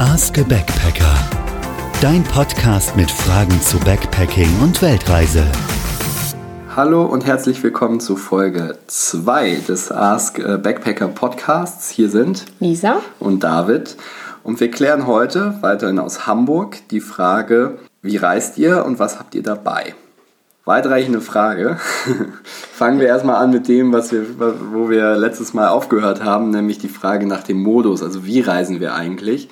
Ask a Backpacker. Dein Podcast mit Fragen zu Backpacking und Weltreise. Hallo und herzlich willkommen zu Folge 2 des Ask a Backpacker Podcasts. Hier sind Lisa und David. Und wir klären heute weiterhin aus Hamburg die Frage, wie reist ihr und was habt ihr dabei? Weitreichende Frage. Fangen wir erstmal an mit dem, was wir, wo wir letztes Mal aufgehört haben, nämlich die Frage nach dem Modus. Also wie reisen wir eigentlich?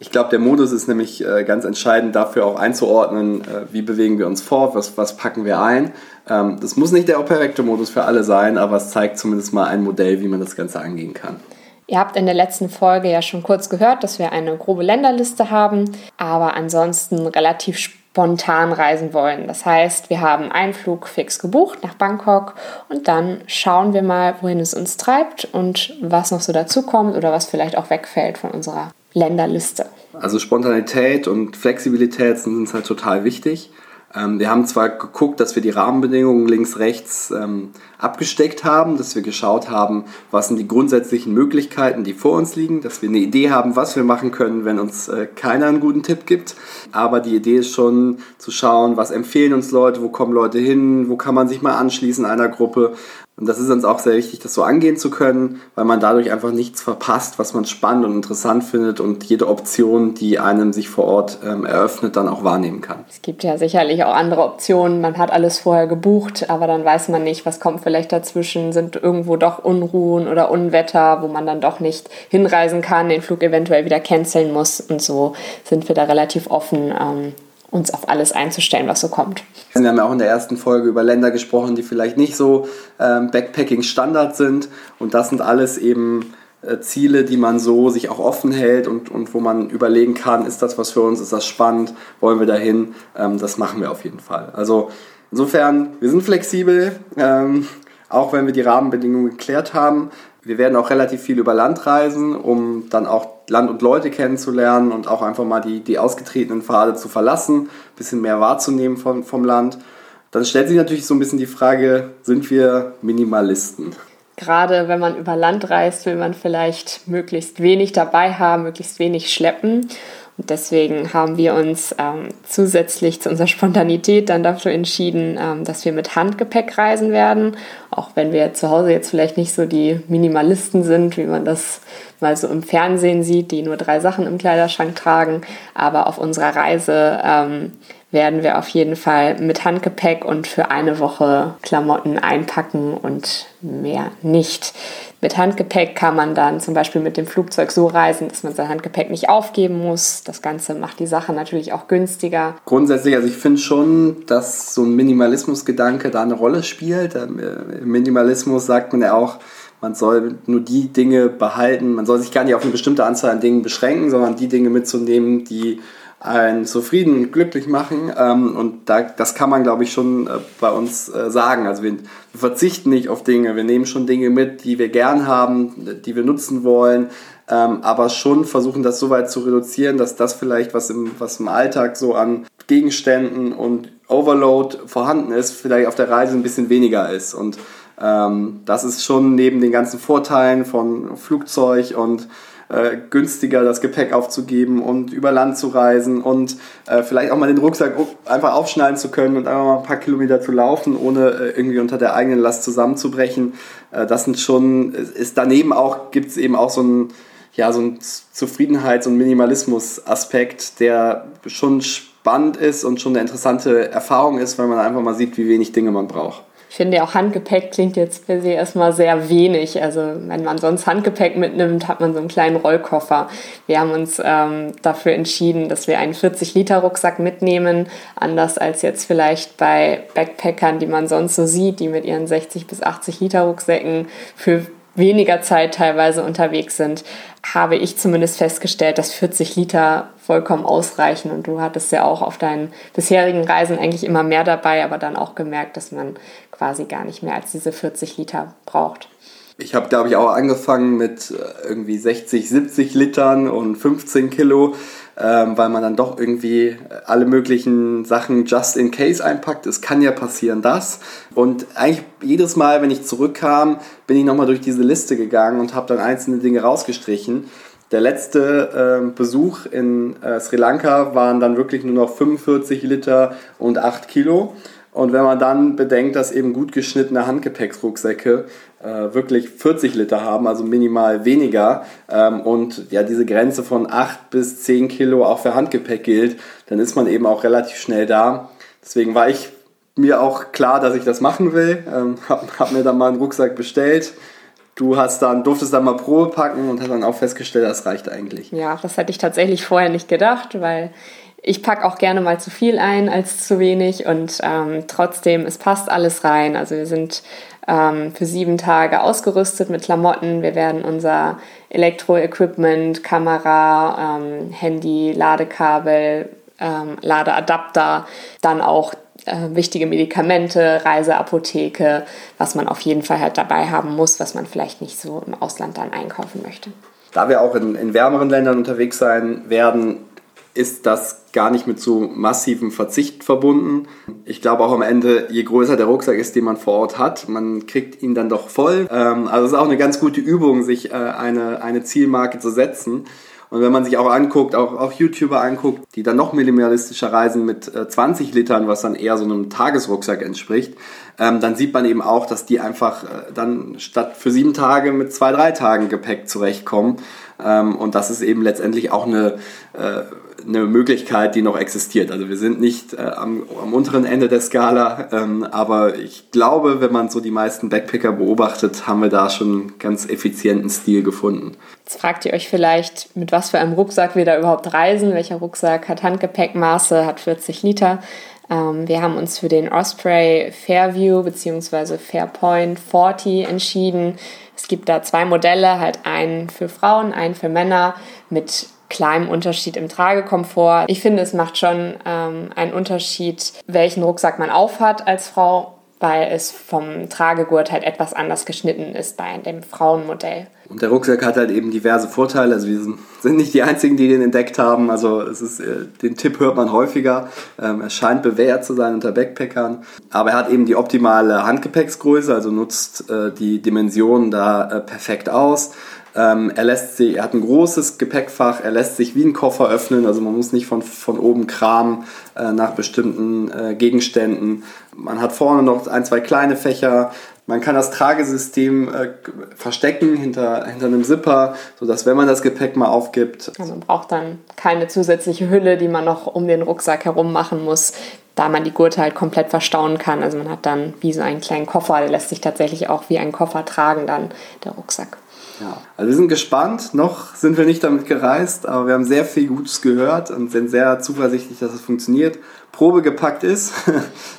Ich glaube, der Modus ist nämlich äh, ganz entscheidend dafür auch einzuordnen, äh, wie bewegen wir uns fort, was, was packen wir ein. Ähm, das muss nicht der perfekte Modus für alle sein, aber es zeigt zumindest mal ein Modell, wie man das Ganze angehen kann. Ihr habt in der letzten Folge ja schon kurz gehört, dass wir eine grobe Länderliste haben, aber ansonsten relativ spontan reisen wollen. Das heißt, wir haben einen Flug fix gebucht nach Bangkok und dann schauen wir mal, wohin es uns treibt und was noch so dazu kommt oder was vielleicht auch wegfällt von unserer Länderliste. Also Spontanität und Flexibilität sind uns halt total wichtig. Ähm, wir haben zwar geguckt, dass wir die Rahmenbedingungen links, rechts ähm, abgesteckt haben, dass wir geschaut haben, was sind die grundsätzlichen Möglichkeiten, die vor uns liegen, dass wir eine Idee haben, was wir machen können, wenn uns äh, keiner einen guten Tipp gibt. Aber die Idee ist schon zu schauen, was empfehlen uns Leute, wo kommen Leute hin, wo kann man sich mal anschließen einer Gruppe. Und das ist uns auch sehr wichtig, das so angehen zu können, weil man dadurch einfach nichts verpasst, was man spannend und interessant findet und jede Option, die einem sich vor Ort ähm, eröffnet, dann auch wahrnehmen kann. Es gibt ja sicherlich auch andere Optionen. Man hat alles vorher gebucht, aber dann weiß man nicht, was kommt vielleicht dazwischen. Sind irgendwo doch Unruhen oder Unwetter, wo man dann doch nicht hinreisen kann, den Flug eventuell wieder canceln muss. Und so sind wir da relativ offen. Ähm, uns auf alles einzustellen, was so kommt. Wir haben ja auch in der ersten Folge über Länder gesprochen, die vielleicht nicht so ähm, Backpacking-Standard sind. Und das sind alles eben äh, Ziele, die man so sich auch offen hält und, und wo man überlegen kann, ist das was für uns, ist das spannend, wollen wir dahin? Ähm, das machen wir auf jeden Fall. Also insofern, wir sind flexibel, ähm, auch wenn wir die Rahmenbedingungen geklärt haben. Wir werden auch relativ viel über Land reisen, um dann auch Land und Leute kennenzulernen und auch einfach mal die, die ausgetretenen Pfade zu verlassen, ein bisschen mehr wahrzunehmen vom, vom Land. Dann stellt sich natürlich so ein bisschen die Frage, sind wir Minimalisten? Gerade wenn man über Land reist, will man vielleicht möglichst wenig dabei haben, möglichst wenig schleppen. Und deswegen haben wir uns ähm, zusätzlich zu unserer Spontanität dann dafür entschieden, ähm, dass wir mit Handgepäck reisen werden. Auch wenn wir zu Hause jetzt vielleicht nicht so die Minimalisten sind, wie man das mal so im Fernsehen sieht, die nur drei Sachen im Kleiderschrank tragen. Aber auf unserer Reise ähm, werden wir auf jeden Fall mit Handgepäck und für eine Woche Klamotten einpacken und mehr nicht. Mit Handgepäck kann man dann zum Beispiel mit dem Flugzeug so reisen, dass man sein Handgepäck nicht aufgeben muss. Das Ganze macht die Sache natürlich auch günstiger. Grundsätzlich, also ich finde schon, dass so ein Minimalismusgedanke da eine Rolle spielt. Ähm, Im Minimalismus sagt man ja auch, man soll nur die Dinge behalten, man soll sich gar nicht auf eine bestimmte Anzahl an Dingen beschränken, sondern die Dinge mitzunehmen, die einen zufrieden und glücklich machen. Ähm, und da, das kann man, glaube ich, schon äh, bei uns äh, sagen. Also wir, wir, verzichten nicht auf Dinge. Wir nehmen schon Dinge mit, die wir gern haben, die wir nutzen wollen. Ähm, aber schon versuchen, das so weit zu reduzieren, dass das vielleicht, was im, was im Alltag so an Gegenständen und Overload vorhanden ist, vielleicht auf der Reise ein bisschen weniger ist. Und ähm, das ist schon neben den ganzen Vorteilen von Flugzeug und äh, günstiger das Gepäck aufzugeben und über Land zu reisen und äh, vielleicht auch mal den Rucksack einfach aufschneiden zu können und einfach mal ein paar Kilometer zu laufen, ohne äh, irgendwie unter der eigenen Last zusammenzubrechen. Äh, das sind schon, ist daneben auch, gibt es eben auch so ein, ja, so ein Zufriedenheits- und Minimalismus-Aspekt, der schon spannend ist und schon eine interessante Erfahrung ist, weil man einfach mal sieht, wie wenig Dinge man braucht. Ich finde auch Handgepäck klingt jetzt per se erstmal sehr wenig. Also wenn man sonst Handgepäck mitnimmt, hat man so einen kleinen Rollkoffer. Wir haben uns ähm, dafür entschieden, dass wir einen 40-Liter-Rucksack mitnehmen, anders als jetzt vielleicht bei Backpackern, die man sonst so sieht, die mit ihren 60 bis 80 Liter Rucksäcken für weniger Zeit teilweise unterwegs sind, habe ich zumindest festgestellt, dass 40 Liter vollkommen ausreichen. Und du hattest ja auch auf deinen bisherigen Reisen eigentlich immer mehr dabei, aber dann auch gemerkt, dass man quasi gar nicht mehr als diese 40 Liter braucht. Ich habe, glaube ich, auch angefangen mit äh, irgendwie 60, 70 Litern und 15 Kilo ähm, weil man dann doch irgendwie alle möglichen Sachen just in case einpackt. Es kann ja passieren, das. Und eigentlich jedes Mal, wenn ich zurückkam, bin ich nochmal durch diese Liste gegangen und habe dann einzelne Dinge rausgestrichen. Der letzte äh, Besuch in äh, Sri Lanka waren dann wirklich nur noch 45 Liter und 8 Kilo. Und wenn man dann bedenkt, dass eben gut geschnittene Handgepäcksrucksäcke äh, wirklich 40 Liter haben, also minimal weniger, ähm, und ja diese Grenze von 8 bis 10 Kilo auch für Handgepäck gilt, dann ist man eben auch relativ schnell da. Deswegen war ich mir auch klar, dass ich das machen will. Ähm, hab, hab mir dann mal einen Rucksack bestellt. Du hast dann, durftest dann mal Probe packen und hast dann auch festgestellt, das reicht eigentlich. Ja, das hätte ich tatsächlich vorher nicht gedacht, weil ich packe auch gerne mal zu viel ein als zu wenig und ähm, trotzdem, es passt alles rein. Also wir sind ähm, für sieben Tage ausgerüstet mit Klamotten. Wir werden unser Elektro-Equipment, Kamera, ähm, Handy, Ladekabel, ähm, Ladeadapter, dann auch äh, wichtige Medikamente, Reiseapotheke, was man auf jeden Fall halt dabei haben muss, was man vielleicht nicht so im Ausland dann einkaufen möchte. Da wir auch in, in wärmeren Ländern unterwegs sein werden, ist das gar nicht mit so massivem Verzicht verbunden. Ich glaube auch am Ende, je größer der Rucksack ist, den man vor Ort hat, man kriegt ihn dann doch voll. Ähm, also es ist auch eine ganz gute Übung, sich äh, eine, eine Zielmarke zu setzen. Und wenn man sich auch anguckt, auch, auch YouTuber anguckt, die dann noch minimalistischer reisen mit äh, 20 Litern, was dann eher so einem Tagesrucksack entspricht, ähm, dann sieht man eben auch, dass die einfach äh, dann statt für sieben Tage mit zwei, drei Tagen Gepäck zurechtkommen. Ähm, und das ist eben letztendlich auch eine, äh, eine Möglichkeit, die noch existiert. Also wir sind nicht äh, am, am, unteren Ende der Skala, ähm, aber ich glaube, wenn man so die meisten Backpacker beobachtet, haben wir da schon einen ganz effizienten Stil gefunden. Jetzt fragt ihr euch vielleicht, mit was für einem Rucksack wir da überhaupt reisen. Welcher Rucksack hat Handgepäckmaße, hat 40 Liter. Ähm, wir haben uns für den Osprey Fairview bzw. Fairpoint 40 entschieden. Es gibt da zwei Modelle, halt einen für Frauen, einen für Männer mit kleinem Unterschied im Tragekomfort. Ich finde, es macht schon ähm, einen Unterschied, welchen Rucksack man aufhat als Frau, weil es vom Tragegurt halt etwas anders geschnitten ist bei dem Frauenmodell. Und der Rucksack hat halt eben diverse Vorteile. Also wir sind nicht die Einzigen, die den entdeckt haben. Also es ist, äh, den Tipp hört man häufiger. Ähm, er scheint bewährt zu sein unter Backpackern. Aber er hat eben die optimale Handgepäcksgröße, also nutzt äh, die Dimensionen da äh, perfekt aus. Ähm, er lässt sich, er hat ein großes Gepäckfach, er lässt sich wie ein Koffer öffnen, also man muss nicht von, von oben kramen äh, nach bestimmten äh, Gegenständen. Man hat vorne noch ein, zwei kleine Fächer. Man kann das Tragesystem äh, verstecken hinter, hinter einem Zipper, sodass wenn man das Gepäck mal aufgibt. Ja, man braucht dann keine zusätzliche Hülle, die man noch um den Rucksack herum machen muss, da man die Gurte halt komplett verstauen kann. Also man hat dann wie so einen kleinen Koffer, der lässt sich tatsächlich auch wie ein Koffer tragen, dann der Rucksack. Ja, also wir sind gespannt. Noch sind wir nicht damit gereist, aber wir haben sehr viel Gutes gehört und sind sehr zuversichtlich, dass es funktioniert. Probe gepackt ist.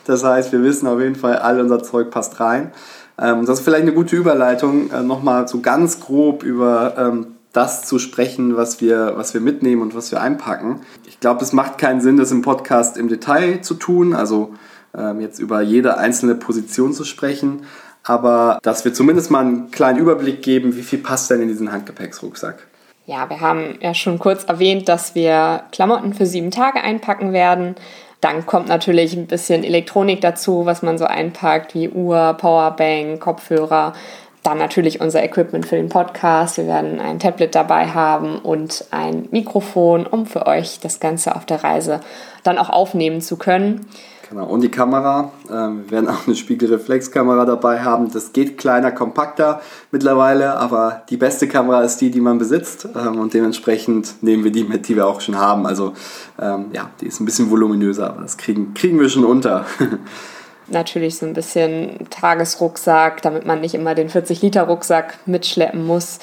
Das heißt, wir wissen auf jeden Fall, all unser Zeug passt rein. Ähm, das ist vielleicht eine gute Überleitung, äh, nochmal so ganz grob über ähm, das zu sprechen, was wir, was wir mitnehmen und was wir einpacken. Ich glaube, es macht keinen Sinn, das im Podcast im Detail zu tun, also ähm, jetzt über jede einzelne Position zu sprechen aber dass wir zumindest mal einen kleinen Überblick geben, wie viel passt denn in diesen Handgepäcksrucksack. Ja, wir haben ja schon kurz erwähnt, dass wir Klamotten für sieben Tage einpacken werden. Dann kommt natürlich ein bisschen Elektronik dazu, was man so einpackt, wie Uhr, Powerbank, Kopfhörer. Dann natürlich unser Equipment für den Podcast. Wir werden ein Tablet dabei haben und ein Mikrofon, um für euch das Ganze auf der Reise dann auch aufnehmen zu können. Genau, und die Kamera. Ähm, wir werden auch eine Spiegelreflexkamera dabei haben. Das geht kleiner, kompakter mittlerweile, aber die beste Kamera ist die, die man besitzt. Ähm, und dementsprechend nehmen wir die mit, die wir auch schon haben. Also ähm, ja, die ist ein bisschen voluminöser, aber das kriegen, kriegen wir schon unter. Natürlich so ein bisschen Tagesrucksack, damit man nicht immer den 40-Liter-Rucksack mitschleppen muss.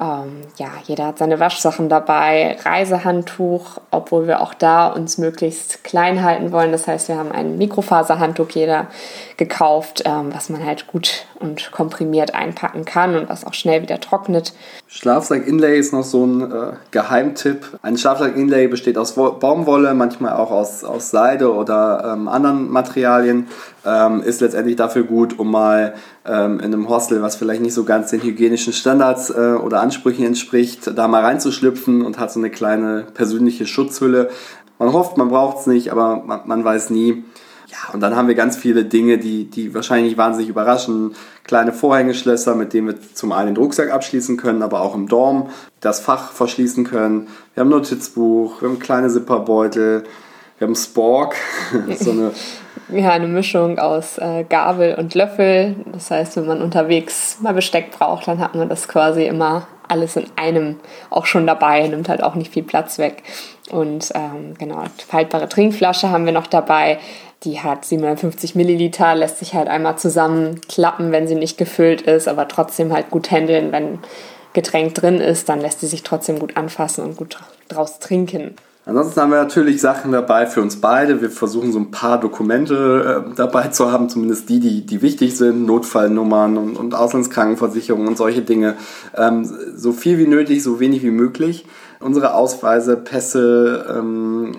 Ähm, ja, jeder hat seine Waschsachen dabei, Reisehandtuch, obwohl wir auch da uns möglichst klein halten wollen. Das heißt, wir haben ein Mikrofaserhandtuch jeder gekauft, ähm, was man halt gut und komprimiert einpacken kann und was auch schnell wieder trocknet. Schlafsack-Inlay ist noch so ein äh, Geheimtipp. Ein Schlafsack-Inlay besteht aus Baumwolle, manchmal auch aus, aus Seide oder ähm, anderen Materialien. Ähm, ist letztendlich dafür gut, um mal ähm, in einem Hostel, was vielleicht nicht so ganz den hygienischen Standards äh, oder Ansprüchen entspricht, da mal reinzuschlüpfen und hat so eine kleine persönliche Schutzhülle. Man hofft, man braucht es nicht, aber man, man weiß nie. Ja, und dann haben wir ganz viele Dinge, die, die wahrscheinlich wahnsinnig überraschen. Kleine Vorhängeschlösser, mit denen wir zum einen den Rucksack abschließen können, aber auch im Dorm das Fach verschließen können. Wir haben ein Notizbuch, wir haben kleine Zipperbeutel, wir haben Spork, so eine ja, eine Mischung aus äh, Gabel und Löffel. Das heißt, wenn man unterwegs mal Besteck braucht, dann hat man das quasi immer alles in einem auch schon dabei, nimmt halt auch nicht viel Platz weg. Und ähm, genau, faltbare Trinkflasche haben wir noch dabei. Die hat 750 Milliliter, lässt sich halt einmal zusammenklappen, wenn sie nicht gefüllt ist, aber trotzdem halt gut handeln, wenn Getränk drin ist, dann lässt sie sich trotzdem gut anfassen und gut draus trinken. Ansonsten haben wir natürlich Sachen dabei für uns beide. Wir versuchen so ein paar Dokumente äh, dabei zu haben, zumindest die, die, die wichtig sind, Notfallnummern und, und Auslandskrankenversicherungen und solche Dinge. Ähm, so viel wie nötig, so wenig wie möglich. Unsere Ausweise, Pässe, ähm,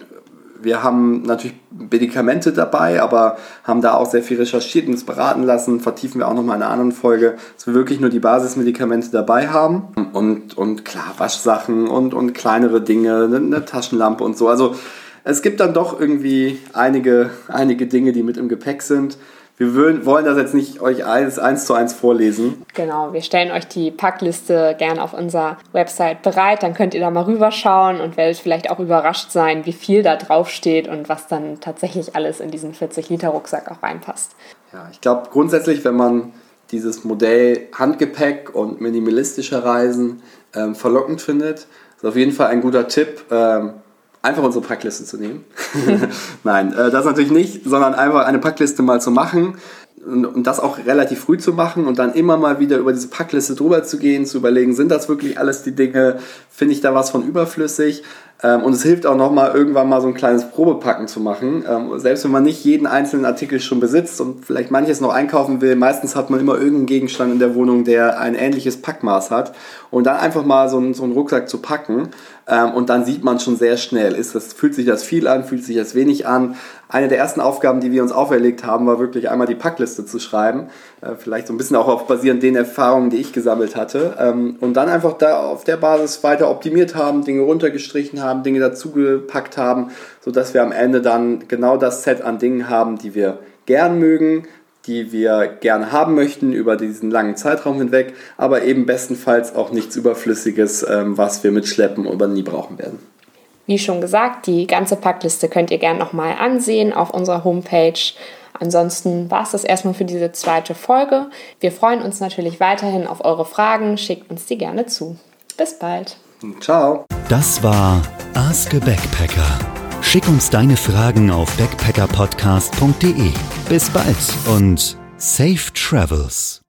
wir haben natürlich Medikamente dabei, aber haben da auch sehr viel recherchiert und uns beraten lassen. Vertiefen wir auch nochmal in einer anderen Folge, dass wir wirklich nur die Basismedikamente dabei haben. Und, und klar, Waschsachen und, und kleinere Dinge, eine, eine Taschenlampe und so. Also es gibt dann doch irgendwie einige, einige Dinge, die mit im Gepäck sind. Wir wollen das jetzt nicht euch eins, eins zu eins vorlesen. Genau, wir stellen euch die Packliste gern auf unserer Website bereit. Dann könnt ihr da mal rüberschauen und werdet vielleicht auch überrascht sein, wie viel da drauf steht und was dann tatsächlich alles in diesen 40-Liter-Rucksack auch reinpasst. Ja, ich glaube grundsätzlich, wenn man dieses Modell Handgepäck und minimalistische Reisen ähm, verlockend findet, ist auf jeden Fall ein guter Tipp. Ähm, einfach unsere Packliste zu nehmen. Nein, äh, das natürlich nicht, sondern einfach eine Packliste mal zu machen und, und, das auch relativ früh zu machen und dann immer mal wieder über diese Packliste drüber zu gehen, zu überlegen, sind das wirklich alles die Dinge, finde ich da was von überflüssig ähm, und es hilft auch nochmal irgendwann mal so ein kleines Probepacken zu machen. Ähm, selbst wenn man nicht jeden einzelnen Artikel schon besitzt und vielleicht manches noch einkaufen will, meistens hat man immer irgendeinen Gegenstand in der Wohnung, der ein ähnliches Packmaß hat. Und dann einfach mal so einen, so einen Rucksack zu packen ähm, und dann sieht man schon sehr schnell, ist das, fühlt sich das viel an, fühlt sich das wenig an. Eine der ersten Aufgaben, die wir uns auferlegt haben, war wirklich einmal die Packliste zu schreiben. Äh, vielleicht so ein bisschen auch auf basierend den Erfahrungen, die ich gesammelt hatte. Ähm, und dann einfach da auf der Basis weiter optimiert haben, Dinge runtergestrichen haben, Dinge dazugepackt haben, sodass wir am Ende dann genau das Set an Dingen haben, die wir gern mögen, die wir gerne haben möchten über diesen langen Zeitraum hinweg, aber eben bestenfalls auch nichts Überflüssiges, ähm, was wir mitschleppen oder nie brauchen werden. Wie schon gesagt, die ganze Packliste könnt ihr gerne nochmal ansehen auf unserer Homepage. Ansonsten war es das erstmal für diese zweite Folge. Wir freuen uns natürlich weiterhin auf eure Fragen. Schickt uns die gerne zu. Bis bald. Ciao. Das war Ask a Backpacker. Schick uns deine Fragen auf backpackerpodcast.de. Bis bald und safe travels.